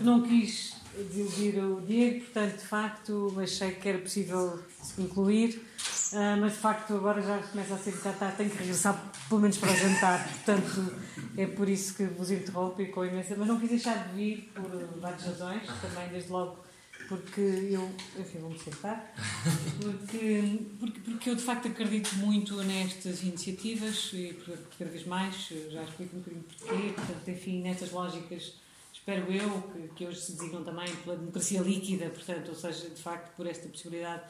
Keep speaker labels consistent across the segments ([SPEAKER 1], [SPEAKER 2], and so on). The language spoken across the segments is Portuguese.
[SPEAKER 1] não quis desiludir o Diego, portanto, de facto, achei que era possível se concluir, uh, mas de facto agora já começa a ser já está, tenho que regressar pelo menos para o jantar, portanto, é por isso que vos interrompo e com imensa. Mas não quis deixar de vir por várias razões, também, desde logo porque eu, enfim, vou-me sentar, porque, porque, porque eu de facto acredito muito nestas iniciativas e cada vez mais, já explico um bocadinho porquê, portanto, enfim, nestas lógicas, espero eu, que, que hoje se designam também pela democracia líquida, portanto, ou seja, de facto, por esta possibilidade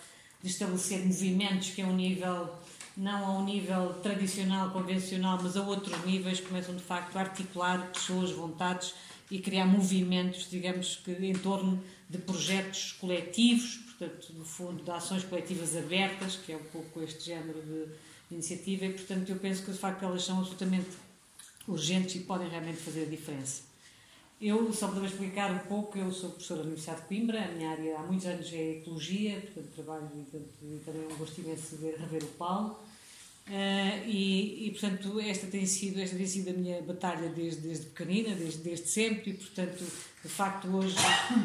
[SPEAKER 1] de estabelecer movimentos que a um nível, não a um nível tradicional, convencional, mas a outros níveis, começam de facto a articular pessoas, vontades e criar movimentos, digamos que em torno de projetos coletivos, portanto, no fundo, de ações coletivas abertas, que é um pouco este género de iniciativa, e portanto eu penso que de facto elas são absolutamente urgentes e podem realmente fazer a diferença. Eu, só para explicar um pouco, eu sou professora da Universidade de Coimbra, a minha área há muitos anos é ecologia, portanto trabalho e, também um gosto imenso de rever o Paulo. Uh, e, e, portanto, esta tem, sido, esta tem sido a minha batalha desde, desde pequenina, desde, desde sempre, e, portanto, de facto, hoje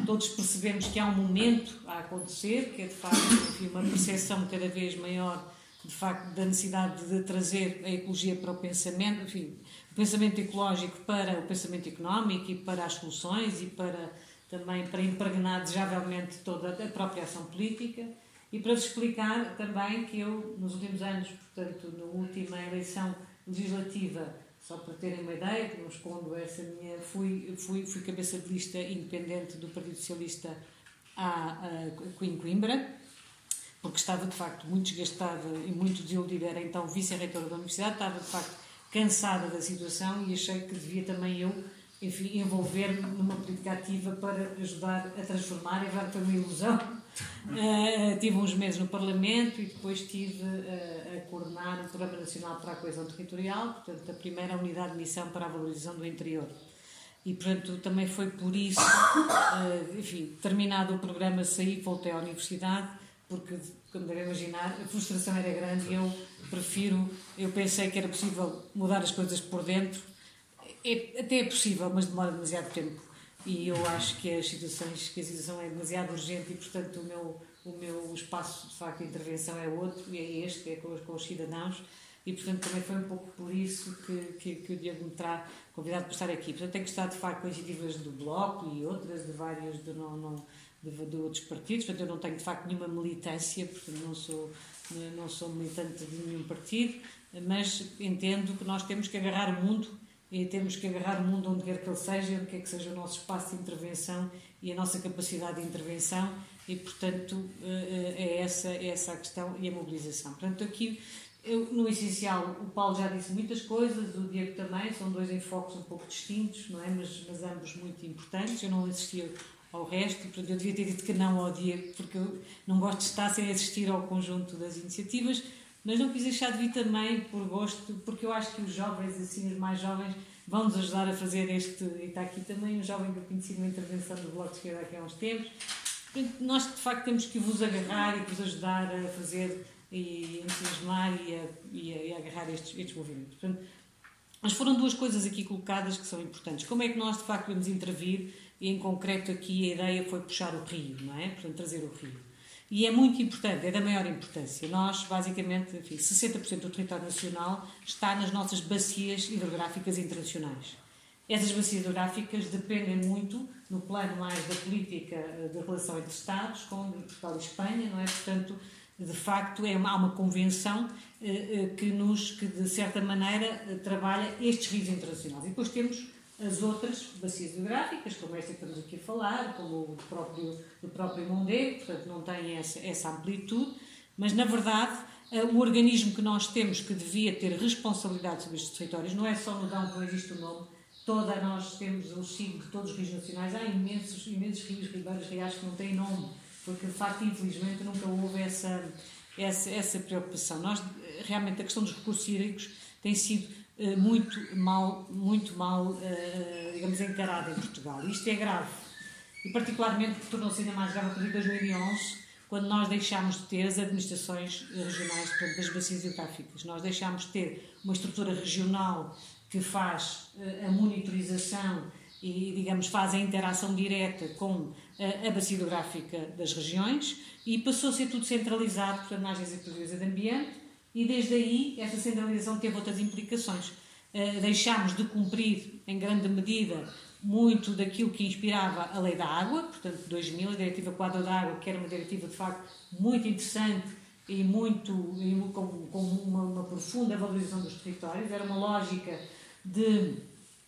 [SPEAKER 1] todos percebemos que há um momento a acontecer, que é, de facto, enfim, uma percepção cada vez maior, de facto, da necessidade de trazer a ecologia para o pensamento, enfim, pensamento ecológico para o pensamento económico e para as soluções e para também para impregnar desejavelmente toda a própria ação política. E para vos explicar também que eu, nos últimos anos, portanto, na última eleição legislativa, só para terem uma ideia, que não escondo essa minha, fui, fui, fui cabeça de lista independente do Partido Socialista à, à Coimbra, porque estava de facto muito desgastada e muito desiludida, era então vice-reitora da Universidade, estava de facto cansada da situação e achei que devia também eu enfim, envolver-me numa política ativa para ajudar a transformar, e agora foi uma ilusão. Uh, tive uns meses no Parlamento e depois estive uh, a coordenar o Programa Nacional para a Coesão Territorial, portanto, a primeira unidade de missão para a valorização do interior. E, portanto, também foi por isso, uh, enfim, terminado o programa, saí voltei à universidade, porque, como devem imaginar, a frustração era grande e eu prefiro, eu pensei que era possível mudar as coisas por dentro é, até é possível, mas demora demasiado tempo. E eu acho que as situações, que a situação é demasiado urgente e, portanto, o meu, o meu espaço de facto de intervenção é outro, e é este, é com, com os cidadãos. E, portanto, também foi um pouco por isso que, que, que o Diego me terá convidado para estar aqui. Portanto, tenho estado, de facto, com iniciativas do Bloco e outras de vários de, não, não, de, de outros partidos. Portanto, eu não tenho, de facto, nenhuma militância, porque não sou, não sou militante de nenhum partido, mas entendo que nós temos que agarrar o mundo e temos que agarrar o mundo onde quer que ele seja, onde quer que seja o nosso espaço de intervenção e a nossa capacidade de intervenção e, portanto, eh, eh, é essa, é essa a questão e a mobilização. Portanto, aqui, eu, no essencial, o Paulo já disse muitas coisas, o Diego também, são dois enfoques um pouco distintos, não é? mas, mas ambos muito importantes. Eu não assistia ao resto, portanto, eu devia ter dito que não ao Diego, porque eu não gosto de estar sem assistir ao conjunto das iniciativas, mas não quis deixar de vir também por gosto, porque eu acho que os jovens, assim, os mais jovens, vão nos ajudar a fazer este. E está aqui também um jovem que eu conheci numa intervenção do Bloco de Esquerda aqui há uns tempos. Nós, de facto, temos que vos agarrar e vos ajudar a fazer e entusiasmar e a, e a, e a agarrar estes, estes movimentos. Portanto, mas foram duas coisas aqui colocadas que são importantes. Como é que nós, de facto, vamos intervir? E, em concreto, aqui a ideia foi puxar o rio, não é? Portanto, trazer o rio. E é muito importante, é da maior importância. Nós, basicamente, enfim, 60% do território nacional está nas nossas bacias hidrográficas internacionais. Essas bacias hidrográficas dependem muito, no plano mais da política eh, de relação entre Estados, com Portugal e Espanha, não é? Portanto, de facto, é uma, há uma convenção eh, eh, que nos, que de certa maneira, trabalha estes rios internacionais. E depois temos as outras bacias hidrográficas, como esta que estamos aqui a falar, como o próprio, do próprio Mondego, portanto não tem essa, essa amplitude, mas na verdade eh, o organismo que nós temos que devia ter responsabilidade sobre estes territórios não é só no Dão, como existe o nome, toda nós temos o signo de todos os rios nacionais, há imensos, imensos rios, ribeiros, riachos que não têm nome, porque de facto, infelizmente, nunca houve essa, essa, essa preocupação. Nós, realmente, a questão dos recursos hídricos tem sido muito mal, muito mal eh, digamos, encarada em Portugal. Isto é grave. E particularmente tornou-se ainda mais grave a partir de 2011, quando nós deixámos de ter as administrações regionais portanto, das bacias geográficas. Nós deixámos de ter uma estrutura regional que faz eh, a monitorização e, digamos, faz a interação direta com a, a bacia hidrográfica das regiões e passou a ser tudo centralizado, portanto, na Agência Portuguesa de Ambiente e desde aí esta centralização teve outras implicações. Uh, deixámos de cumprir, em grande medida, muito daquilo que inspirava a Lei da Água, portanto, 2000, a Diretiva Quadro da Água, que era uma diretiva, de facto, muito interessante e muito e com, com uma, uma, profunda valorização dos territórios. Era uma lógica de,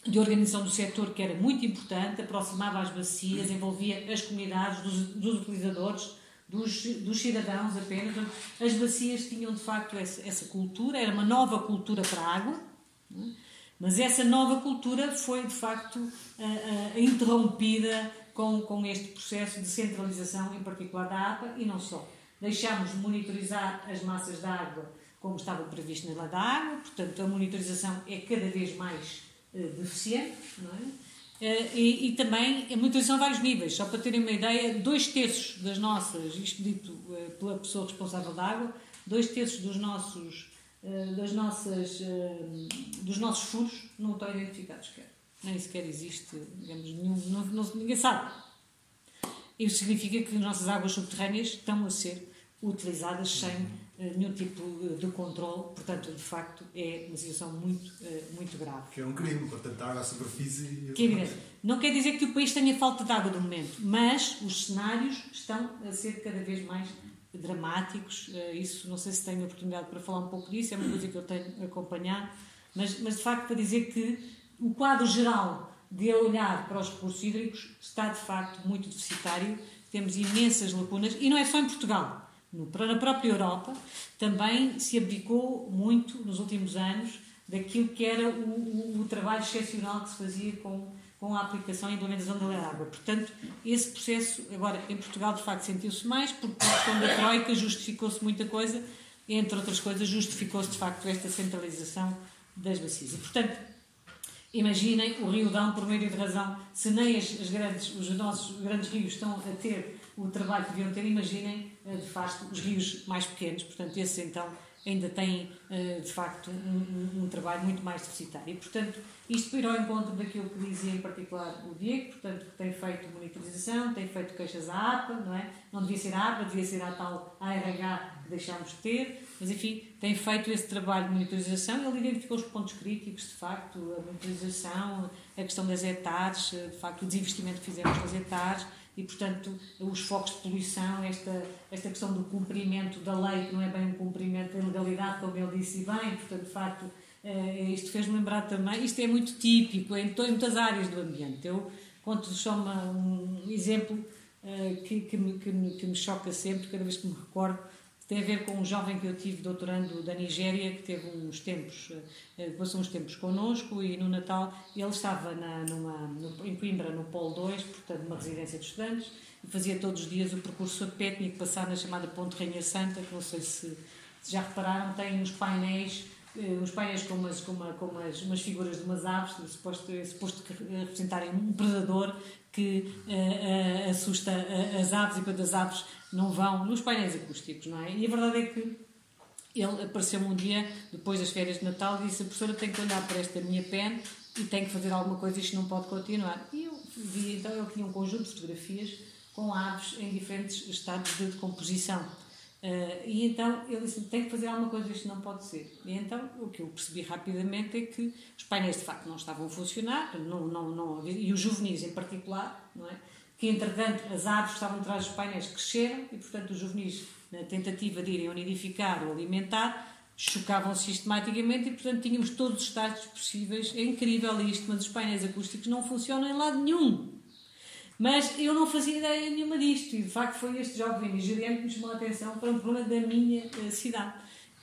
[SPEAKER 1] de organização do setor que era muito importante, aproximava as bacias, envolvia as comunidades, dos, dos utilizadores, dos, dos, cidadãos apenas. As bacias tinham de facto essa, essa cultura, era uma nova cultura para a água, é? mas essa nova cultura foi de facto interrompida com, com este processo de centralização, em particular da APA, e não só. Deixámos de monitorizar as massas de água como estava previsto na lei da água, portanto a monitorização é cada vez mais uh, deficiente, não é? Uh, e, e, também a monitorização a vários níveis, só para terem uma ideia, dois terços das nossas, isto dito uh, pela pessoa responsável da água, dois terços dos nossos, uh, das nossas, dos nossos furos não estão identificados sequer. Nem sequer existe, digamos, nenhum, não, não, ninguém sabe. Isso significa que as nossas águas subterrâneas estão a ser utilizadas sem eh, nenhum tipo de controle, portanto, de facto, é uma situação muito, eh, muito grave.
[SPEAKER 2] Que é um crime, portanto, a água à superfície.
[SPEAKER 1] Que é Não quer dizer que o país tenha falta de água no momento, mas os cenários estão a ser cada vez mais dramáticos. Eh, isso, não sei se tenho oportunidade para falar um pouco disso, é uma coisa que eu tenho acompanhado, mas, mas de facto, para dizer que o quadro geral de olhar para os recursos hídricos está de facto muito deficitário, temos imensas lacunas, e não é só em Portugal na própria Europa, também se abdicou muito nos últimos anos daquilo que era o, o, o trabalho excepcional que se fazia com, com a aplicação e implementação da lei da água. Portanto, esse processo, agora, em Portugal, de facto, sentiu-se mais, porque a questão da Troika justificou-se muita coisa, entre outras coisas, justificou-se, de facto, esta centralização das bacias. E, portanto, imaginem o Rio Dão, por meio de razão, se nem as, as grandes, os nossos grandes rios estão a ter o trabalho que deviam ter, imaginem, de facto, os rios mais pequenos. Portanto, esses então ainda têm, eh, de facto, um, um, trabalho muito mais deficitário. E, portanto, isto para ir ao encontro daquilo que dizia em particular o Diego, portanto, que tem feito monitorização, tem feito queixas à APA, não é? Não devia ser a APA, devia ser a tal ARH que deixámos de ter, mas enfim, tem feito esse trabalho de monitorização, ele identificou os pontos críticos, de facto, a monitorização, a questão das hectares, de facto, o desinvestimento que fizemos nas hectares, e, portanto, os focos de poluição, esta, esta questão do cumprimento da lei, que não é bem um cumprimento da legalidade, como ele disse bem, portanto, de facto, eh, isto fez-me lembrar também, isto é muito típico em, em muitas áreas do ambiente. Eu conto só uma, um exemplo eh, que, que, me, que, me, que me choca sempre, cada vez que me recordo, tem a ver com um jovem que eu tive doutorando da Nigéria, que teve uns tempos, eh, passou uns tempos connosco e no Natal ele estava na, numa, no, em Coimbra, no Polo 2, portanto, numa residência de estudantes, e fazia todos os dias o percurso que passar na chamada Ponte Rainha Santa, que não sei se, se já repararam, tem uns painéis eh, uns painéis com umas, com uma, com umas, umas figuras de umas aves, suposto, suposto representarem um predador que uh, uh, assusta as aves e quando as aves não vão nos painéis acústicos, não é? E a verdade é que ele apareceu-me um dia, depois das férias de Natal, e disse: a professora tem que olhar para esta minha pen e tem que fazer alguma coisa, isto não pode continuar. E eu vi, então, ele tinha um conjunto de fotografias com aves em diferentes estados de decomposição. Uh, e então ele disse: tem que fazer alguma coisa, isto não pode ser. E então o que eu percebi rapidamente é que os painéis de facto não estavam a funcionar, não, não, não, e os juvenis em particular, não é? que entretanto as árvores que estavam atrás dos painéis cresceram e portanto os juvenis, na tentativa de irem nidificar ou alimentar, chocavam sistematicamente e portanto tínhamos todos os estados possíveis. É incrível isto, mas os painéis acústicos não funcionam em lado nenhum. Mas eu não fazia ideia nenhuma disto e de facto foi este jovem nigeriano que me chamou a atenção para um problema da minha uh, cidade.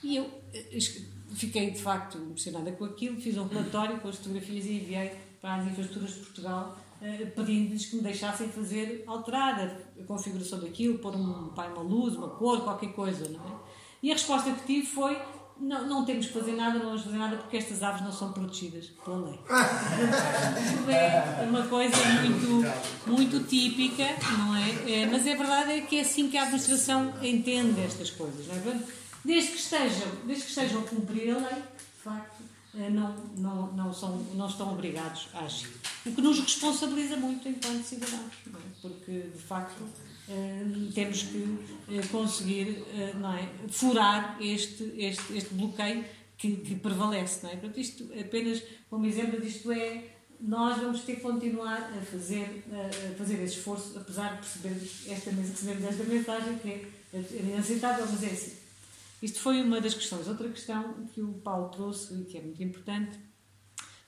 [SPEAKER 1] E eu uh, fiquei de facto emocionada com aquilo, fiz um relatório com as fotografias e enviei para as infraestruturas de Portugal eh, pedindo-lhes que me deixassem fazer, alterar a configuração daquilo, pôr um, uma luz, uma cor, qualquer coisa, não é? E a resposta que tive foi: não, não temos que fazer nada, não vamos fazer nada porque estas aves não são protegidas pela lei. é uma coisa muito, muito típica, não é? é? Mas a verdade é que é assim que a administração entende estas coisas, não é? Desde que estejam, desde que estejam a cumprir a lei, de facto, eh, não, não, não, são, não estão obrigados a agir. O que nos responsabiliza muito enquanto cidadãos, é? porque de facto eh, temos que conseguir não é, furar este, este, este bloqueio que, que prevalece. Não é? Portanto, isto apenas como exemplo disto é nós vamos ter que continuar a fazer, a fazer esse esforço, apesar de percebermos esta, recebermos esta mensagem que é inaceitável, mas é assim. Isto foi uma das questões. Outra questão que o Paulo trouxe e que é muito importante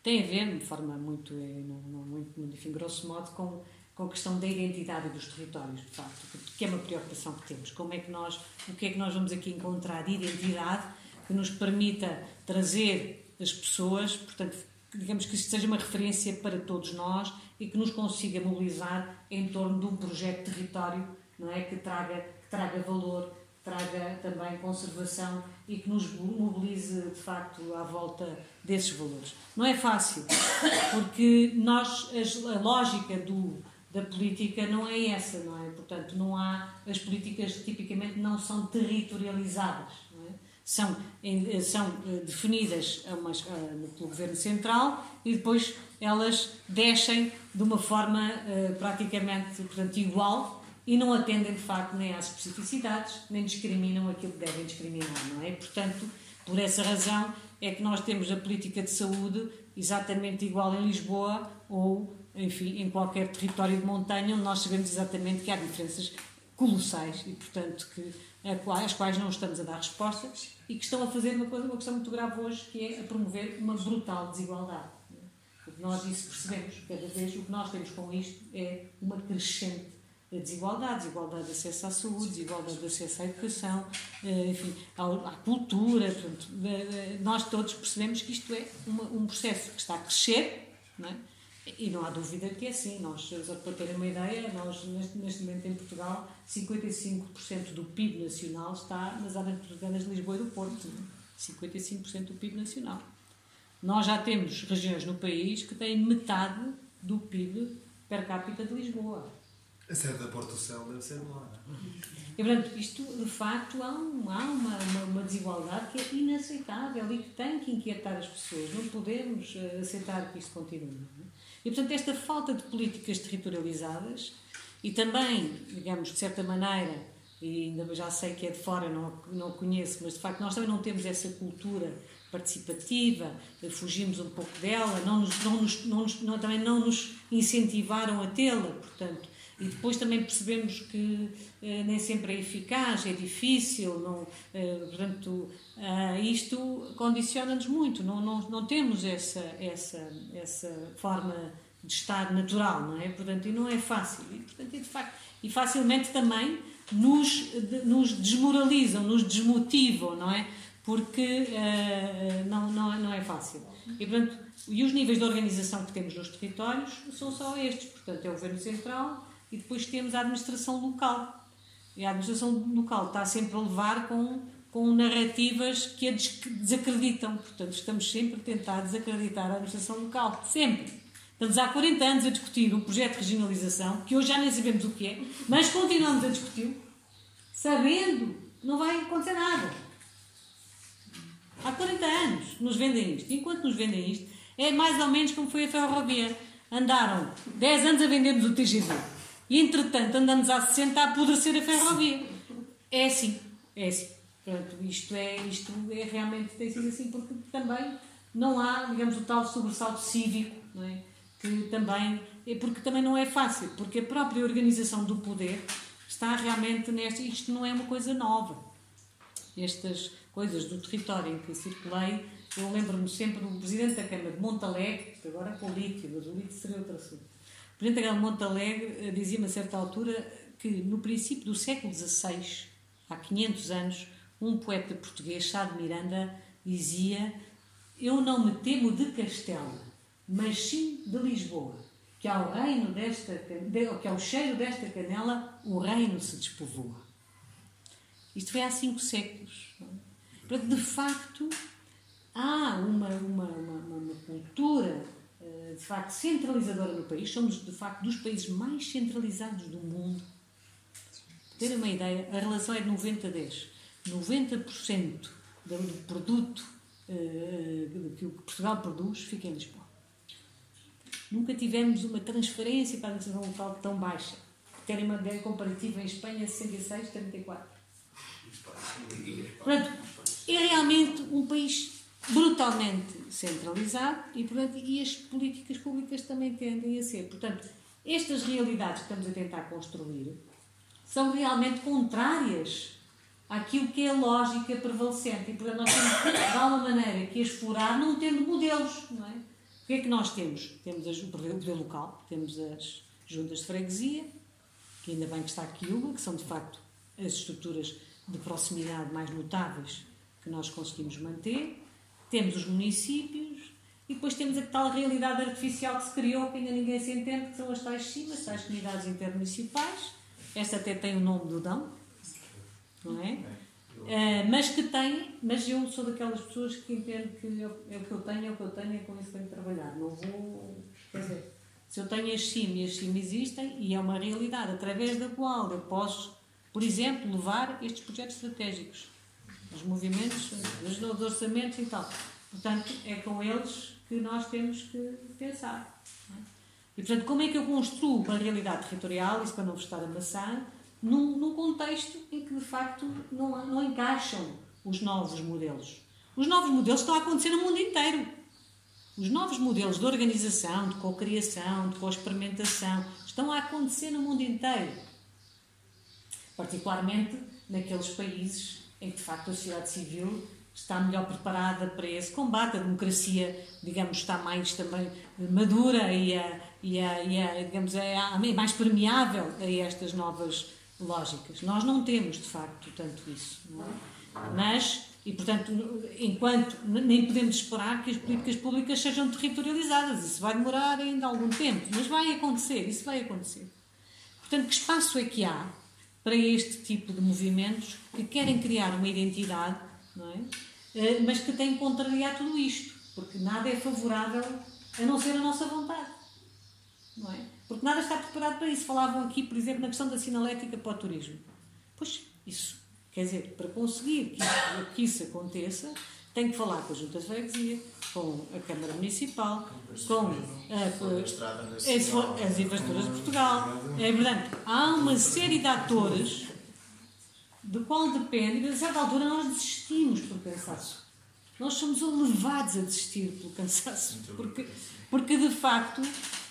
[SPEAKER 1] tem a ver, de forma muito, não, não, muito, enfim, grosso modo, com, com a questão da identidade dos territórios, de facto, que é uma preocupação que temos. Como é que nós, o que é que nós vamos aqui encontrar de identidade que nos permita trazer as pessoas, portanto, digamos que isto seja uma referência para todos nós e que nos consiga mobilizar em torno de um projeto de território não é que traga que traga valor traga também conservação e que nos mobilize de facto à volta desses valores não é fácil porque nós a lógica do da política não é essa não é portanto não há as políticas tipicamente não são territorializadas são, são eh, definidas umas, eh, pelo Governo Central e depois elas descem de uma forma uh, praticamente portanto, igual e não atendem de facto nem às especificidades, nem discriminam aquilo que devem discriminar, não é? Portanto, por essa razão é que nós temos a política de saúde exatamente igual em Lisboa ou, enfim, em qualquer território de montanha, onde nós sabemos exatamente que há diferenças colossais e, portanto, que às quais não estamos a dar respostas e que estão a fazer uma coisa, uma questão muito grave hoje, que é a promover uma brutal desigualdade. Nós isso percebemos, cada vez o que nós temos com isto é uma crescente desigualdade, desigualdade de acesso à saúde, desigualdade de acesso à educação, eh, enfim, à, cultura. Portanto, nós todos percebemos que isto é uma, um processo que está a crescer, não é? E não há dúvida que é assim. Nós, só para terem uma ideia, nós neste, neste momento em Portugal, 55% do PIB nacional está nas áreas metropolitanas de Lisboa e do Porto. 55% do PIB nacional. Nós já temos regiões no país que têm metade do PIB per capita de Lisboa.
[SPEAKER 2] A sede da Porto Céu deve ser lá.
[SPEAKER 1] E, portanto, isto, de facto, há, um, há uma, uma, uma, desigualdade que é inaceitável e que tem que inquietar as pessoas. Não podemos uh, aceitar que isto continue. E, portanto, esta falta de políticas territorializadas e também, digamos, de certa maneira, e ainda já sei que é de fora, não, não conheço, mas de facto nós também não temos essa cultura participativa, fugimos um pouco dela, não nos, não nos, não nos, não, também não nos incentivaram a tê-la, portanto, e depois também percebemos que eh, nem sempre é eficaz, é difícil, não, eh, portanto, eh, isto condiciona-nos muito, não, não, não temos essa, essa, essa forma de estar natural, não é? Portanto, e não é fácil. E, portanto, e, de facto, e facilmente também nos, de, nos desmoralizam, nos desmotivam, não é? Porque uh, não, não, não é fácil. E, portanto, e os níveis de organização que temos nos territórios são só estes. Portanto, é o Governo Central e depois temos a administração local. E a administração local está sempre a levar com, com narrativas que a desacreditam. Portanto, estamos sempre a tentar desacreditar a administração local. Sempre. Estamos há 40 anos a discutir um projeto de regionalização, que hoje já nem sabemos o que é, mas continuamos a discutir, sabendo que não vai acontecer nada. Há 40 anos nos vendem isto. Enquanto nos vendem isto, é mais ou menos como foi a ferrovia. Andaram 10 anos a vendermos o TGV. E, entretanto, andamos há 60 a apodrecer a ferrovia. É assim. É assim. Pronto, isto é, isto é realmente tem sido assim, porque também não há, digamos, o tal sobressalto cívico, não é? que também, é porque também não é fácil, porque a própria organização do poder está realmente nesta, isto não é uma coisa nova. Estas coisas do território em que circulei, eu lembro-me sempre do Presidente da Câmara de Montalegre, agora é político, mas o litio seria outro assunto. O Presidente da Câmara de Montalegre eh, dizia-me a certa altura que no princípio do século XVI, há 500 anos, um poeta português, Sá de Miranda, dizia: Eu não me temo de castelo, mas sim de Lisboa, que ao reino desta que ao cheiro desta canela o reino se despovoa. Isto foi há cinco séculos. Para de facto há uma, uma, uma, uma cultura eh, de facto centralizadora no país. Somos de facto dos países mais centralizados do mundo. Para terem uma ideia, a relação é de 90 a 10. 90% do produto que o que Portugal produz fica em Lisboa. Nunca tivemos uma transferência para a administração local tão baixa. Terem uma ideia comparativa em Espanha, 66, 34. Portanto, é realmente um país brutalmente centralizado e, portanto, e as políticas públicas também tendem a ser. Portanto, estas realidades que estamos a tentar construir são realmente contrárias àquilo que é a lógica prevalecente. E, portanto, nós temos, de alguma maneira, que explorar não tendo modelos, não é? O que é que nós temos? Temos o poder local, temos as juntas de freguesia, que ainda bem que está aqui uma, que são, de facto, as estruturas de proximidade mais notáveis que nós conseguimos manter. Temos os municípios, e depois temos a tal realidade artificial que se criou, que ainda ninguém se entende, que são as tais CIMAs, tais comunidades intermunicipais. Esta até tem o nome do Dão, não é? Uh, mas que tem, mas eu sou daquelas pessoas que entendo que eu, é o que eu tenho, é o que eu tenho, é com isso que tenho que trabalhar. Não vou. Quer dizer, se eu tenho as CIM e as CIM existem, e é uma realidade através da qual eu posso, por exemplo, levar estes projetos estratégicos, os movimentos, os orçamentos e tal. Portanto, é com eles que nós temos que pensar. É? E, portanto, como é que eu construo uma realidade territorial, isso para não vos estar a amassar, num, num contexto em que, de facto, não, não encaixam os novos modelos? Os novos modelos estão a acontecer no mundo inteiro. Os novos modelos de organização, de co-criação, de co-experimentação, estão a acontecer no mundo inteiro. Particularmente naqueles países em que, de facto, a sociedade civil está melhor preparada para esse combate, a democracia, digamos, está mais também madura e, a, e, a, e a, digamos, é, é mais permeável a estas novas lógicas. Nós não temos, de facto, tanto isso. É? Mas, e portanto, enquanto nem podemos esperar que as políticas públicas sejam territorializadas, isso vai demorar ainda algum tempo, mas vai acontecer, isso vai acontecer. Portanto, que espaço é que há para este tipo de movimentos que querem criar uma identidade, é? Eh, mas que tem que contrariar tudo isto, porque nada é favorável a não ser a nossa vontade. Não é? Porque nada está preparado para isso. Falavam aqui, por exemplo, na questão da sinalética para o turismo. Pois, isso, quer dizer, para conseguir que isso, que isso aconteça, tem que falar com a Junta de Freguesia, com a Câmara Municipal, com a, as, as infraestruturas de Portugal. É verdade. Há uma série de atores do qual depende, e a certa altura nós desistimos por cansaço. Nós somos levados a desistir pelo cansaço, porque, porque de facto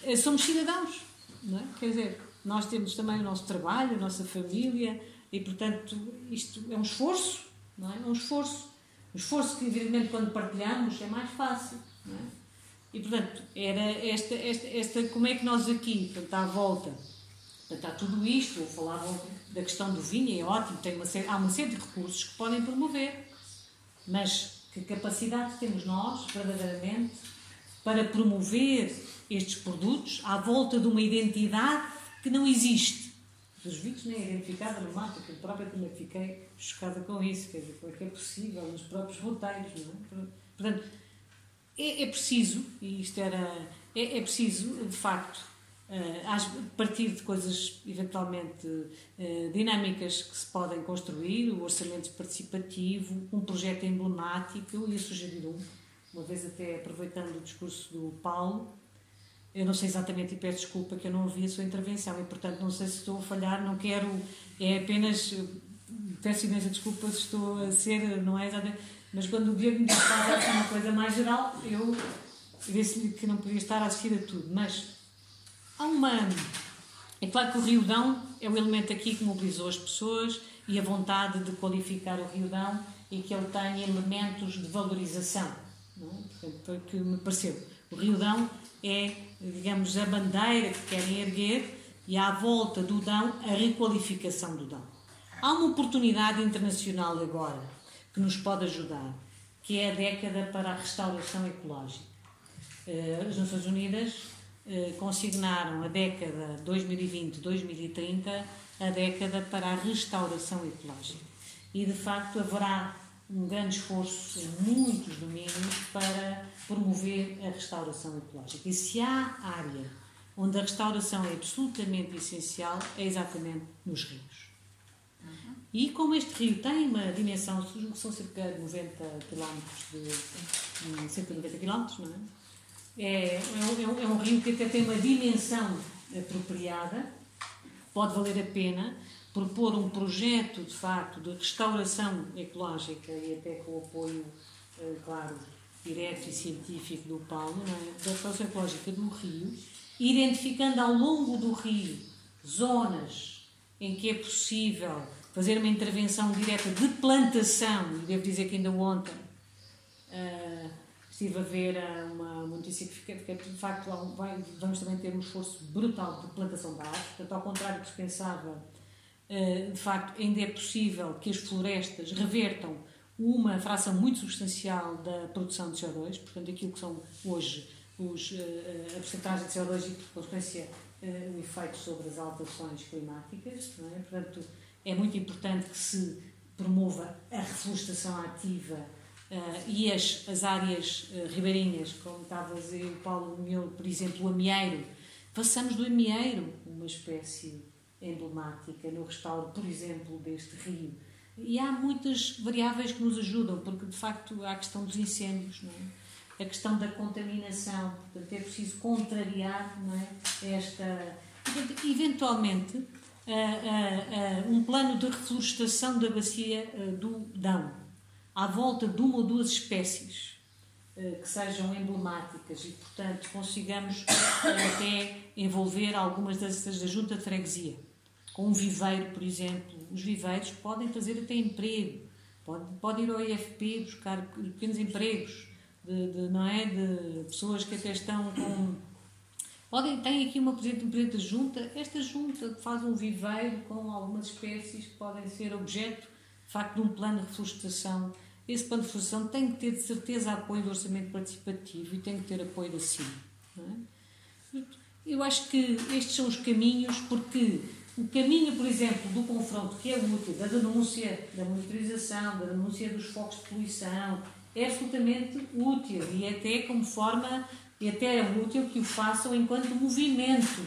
[SPEAKER 1] eh, somos cidadãos. Não é? Quer dizer, nós temos também o nosso trabalho, a nossa família, e portanto isto é um esforço, não é? É um esforço. Um esforço que, evidentemente, quando partilhamos é mais fácil. Não é? E portanto, era esta, esta, esta, como é que nós aqui, portanto, à volta, portanto, há tudo isto, falavam da questão do vinho, é ótimo, tem uma série, há uma série de recursos que podem promover, mas que capacidade temos nós, verdadeiramente, para promover estes produtos à volta de uma identidade que não existe? Os vinhos nem identificada no mapa, que eu própria também fiquei chocada com isso, quer dizer, como é que é possível nos próprios roteiros, não é? Portanto, é, é preciso, e isto era, é, é preciso, de facto, uh, partir de coisas eventualmente uh, dinâmicas que se podem construir, o orçamento participativo, um projeto emblemático, eu ia sugerir um, uma vez até aproveitando o discurso do Paulo, eu não sei exatamente e peço desculpa que eu não ouvi a sua intervenção e portanto não sei se estou a falhar, não quero, é apenas, peço imensa desculpa se estou a ser, não é exatamente, mas quando o Diego me disse uma coisa mais geral, eu disse-lhe que não podia estar a assistir a tudo, mas Há uma. É claro que o Rio Dão é o elemento aqui que mobilizou as pessoas e a vontade de qualificar o Rio Dão e que ele tenha elementos de valorização. Não é? Foi o que me pareceu. O Rio Dão é, digamos, a bandeira que querem erguer e à volta do Dão a requalificação do Dão. Há uma oportunidade internacional agora que nos pode ajudar, que é a década para a restauração ecológica. Eh, as Nações Unidas eh, consignaram a década 2020-2030 a década para a restauração ecológica. E de facto haverá um grande esforço em muitos domínios para promover a restauração ecológica. E se há área onde a restauração é absolutamente essencial, é exatamente nos rios. E como este rio tem uma dimensão, são cerca de 90 km, de, cerca de 90 km, não é? É, é, um, é um rio que até tem uma dimensão apropriada, pode valer a pena propor um projeto, de facto, de restauração ecológica e até com o apoio, eh, claro, direto e científico do Paulo, é? da restauração ecológica do rio, identificando ao longo do rio zonas em que é possível fazer uma intervenção direta de plantação, e devo dizer que ainda ontem uh, estive a ver uma notícia que fica, de facto vamos também ter um esforço brutal de plantação de árvores, portanto, ao contrário do que se pensava de facto, ainda é possível que as florestas revertam uma fração muito substancial da produção de CO2, portanto, aquilo que são hoje os, eh, a porcentagem de CO2 e, por consequência, eh, o efeito sobre as alterações climáticas. É? Portanto, é muito importante que se promova a reflorestação ativa e as, as áreas ribeirinhas, como estava a dizer o Paulo nomeou, por exemplo, o amieiro. Façamos do amieiro uma espécie emblemática no restauro, por exemplo, deste rio. E há muitas variáveis que nos ajudam, porque de facto há a questão dos incêndios, é? a questão da contaminação, portanto é preciso contrariar é? esta. Portanto, eventualmente, uh, uh, uh, um plano de reflorestação da bacia do Dão, à volta de uma ou duas espécies que sejam emblemáticas e, portanto, consigamos até envolver algumas das, da junta de freguesia com um viveiro, por exemplo. Os viveiros podem fazer até emprego, pode, pode ir ao IFP buscar pequenos empregos, de, de, não é? De pessoas que até estão com. Podem, tem aqui uma um da junta, esta junta faz um viveiro com algumas espécies que podem ser objeto, de facto, de um plano de reflorestação. Esse plano de reflorestação tem que ter, de certeza, apoio do orçamento participativo e tem que ter apoio da CIM. É? Eu acho que estes são os caminhos, porque o caminho, por exemplo, do confronto que é útil, da denúncia, da monitorização, da denúncia dos focos de poluição, é absolutamente útil e até como forma, e até é útil que o façam enquanto movimento,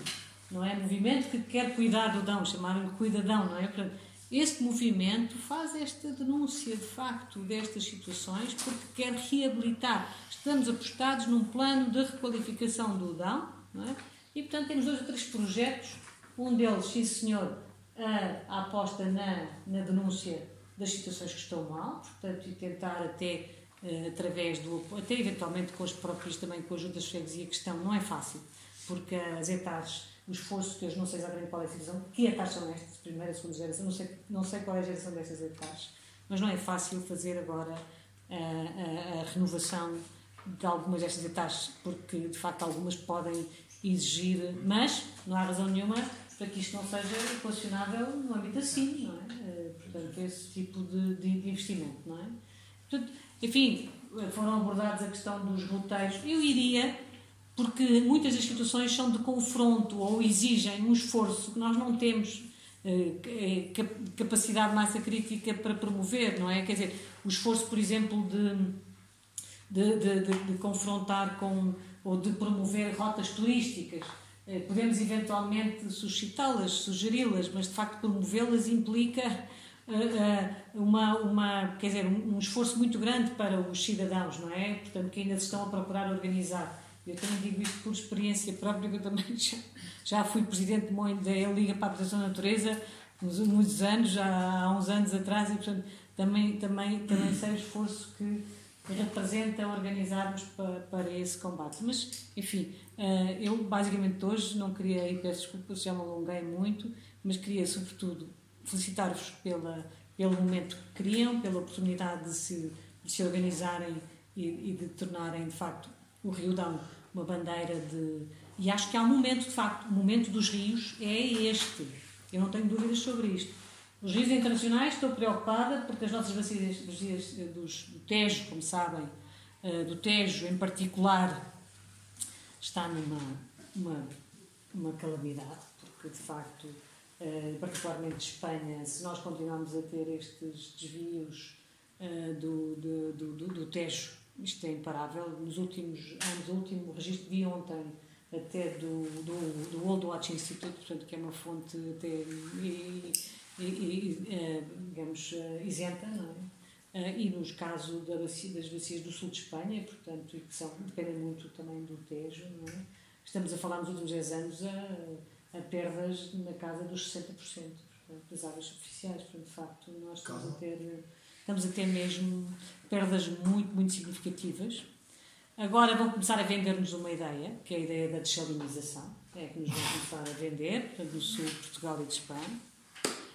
[SPEAKER 1] não é? Movimento que quer cuidar do dão, chamaram-lhe cuidadão, não é? Portanto, este movimento faz esta denúncia, de facto, destas situações porque quer reabilitar. Estamos apostados num plano de requalificação do dão, não é? E, portanto, temos dois ou três projetos um deles, sim senhor, a, a aposta na, na denúncia das situações que estão mal, portanto, e tentar até uh, através do até eventualmente com os próprios também com a ajuda de freguesia que estão, não é fácil, porque as etares, o esforço que eu não sei exatamente qual é a situação, que etares são estas, primeira, segunda geração, não sei, não sei qual é a geração destas etares, mas não é fácil fazer agora a, a, a renovação de algumas destas etares, porque de facto algumas podem exigir, mas não há razão nenhuma para que isto não seja equacionável no âmbito assim, não é? Eh, portanto, esse tipo de, de, de investimento, não é? Portanto, enfim, foram abordados a questão dos roteiros. Eu iria, porque muitas das situações são de confronto ou exigem um esforço que nós não temos eh, eh, capacidade massa crítica para promover, não é? Quer dizer, o esforço, por exemplo, de, de, de, de confrontar com ou de promover rotas turísticas podemos eventualmente suscitá-las, sugeri-las, mas de facto promovê-las implica uh, uh, uma, uma, quer dizer, um, esforço muito grande para os cidadãos, não é? Portanto, que ainda se estão a procurar organizar. Eu também digo isto por experiência própria, que eu também já, já fui presidente da Liga para a Proteção da Natureza muitos anos, já há uns anos atrás, e portanto também, também, também sei o esforço que representa organizarmos para, para esse combate. Mas, enfim, eh, eu basicamente hoje não queria, e peço desculpa se já me alonguei muito, mas queria sobretudo felicitar-vos pelo momento que criam, pela oportunidade de se, de se organizarem e, e, de tornarem de facto o Rio Dão uma bandeira de. E acho que há um momento, de facto, o momento dos rios é este. Eu não tenho dúvidas sobre isto. Os rios internacionais estou preocupada porque as nossas bacias, bacias eh, dos, do Tejo, como sabem, uh, do Tejo em particular, está numa uma, uma calamidade, porque de facto, uh, particularmente Espanha, se nós continuarmos a ter estes desvios do, do, do, do, Tejo, isto é imparável. Nos últimos anos, o último registro de ontem, até do, do, do World Watch Institute, portanto, que é uma fonte até. E, e, e, digamos, isenta, não é? e nos casos da bacia, das bacias do sul de Espanha, portanto, e que são, dependem muito também do Tejo, é? Estamos a falar nos últimos 10 anos a, a perdas na casa dos 60%, portanto, das águas superficiais. Portanto, de facto, nós estamos a ter, estamos a ter mesmo perdas muito, muito significativas. Agora vão começar a vender-nos uma ideia, que é a ideia da desalinização, é que nos vão começar a vender, portanto, no sul de Portugal e de Espanha.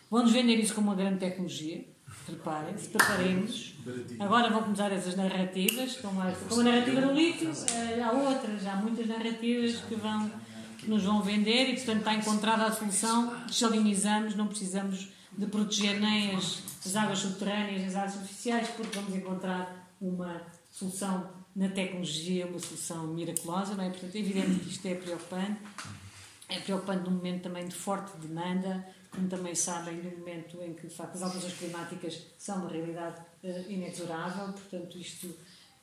[SPEAKER 1] Vão-nos vender isso como uma grande tecnologia, Preparem-se, preparemos. Agora vão começar essas narrativas, como a, como a narrativa do lítio, eh, há outras, há muitas narrativas que, vão, que nos vão vender e, portanto, está encontrada a solução, desalinizamos, não precisamos de proteger nem as, as águas subterrâneas, nem as águas superficiais, porque vamos encontrar uma solução na tecnologia, uma solução miraculosa, não é? Portanto, é evidente que isto é preocupante. É preocupante num momento também de forte demanda como também sabem, no momento em que, de facto, as alterações climáticas são uma realidade uh, inexorável, portanto, isto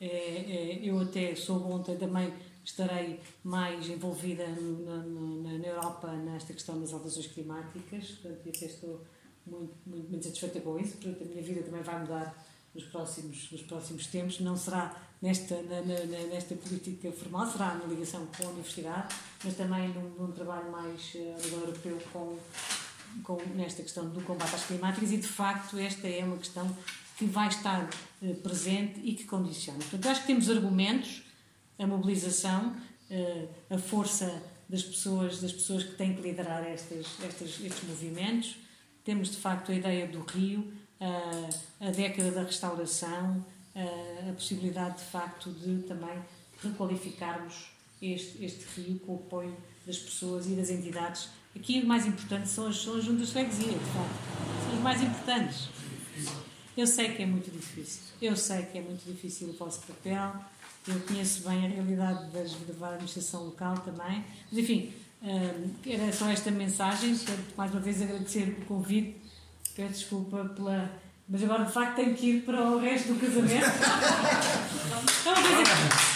[SPEAKER 1] é, é, eu até soube ontem também estarei mais envolvida no, na, na, Europa nesta questão das alterações climáticas, portanto, até estou muito, muito, muito satisfeita com isso, portanto, a minha vida também vai mudar nos próximos, nos próximos tempos, não será nesta, na, na, nesta política formal, será na ligação com a universidade, mas também num, num trabalho mais uh, europeu com com, nesta questão do combate às climáticas e, de facto, esta é uma questão que vai estar uh, presente e que condiciona. Portanto, acho que temos argumentos, a mobilização, uh, a força das pessoas, das pessoas que têm que liderar estas, estas, estes movimentos. Temos, de facto, a ideia do rio, uh, a década da restauração, a possibilidade, de facto, de também requalificarmos este, este rio com o apoio das pessoas e das entidades Aqui o mais importante são as, são as juntas de freguesia, de facto. São os mais importantes. Eu sei que é muito difícil. Eu sei que é muito difícil o vosso papel. Eu conheço bem a realidade das, da administração local também. Mas, enfim, hum, era só esta mensagem. Portanto, mais uma vez agradecer o convite. Peço desculpa pela. Mas agora, de facto, tenho que ir para o resto do casamento. Então,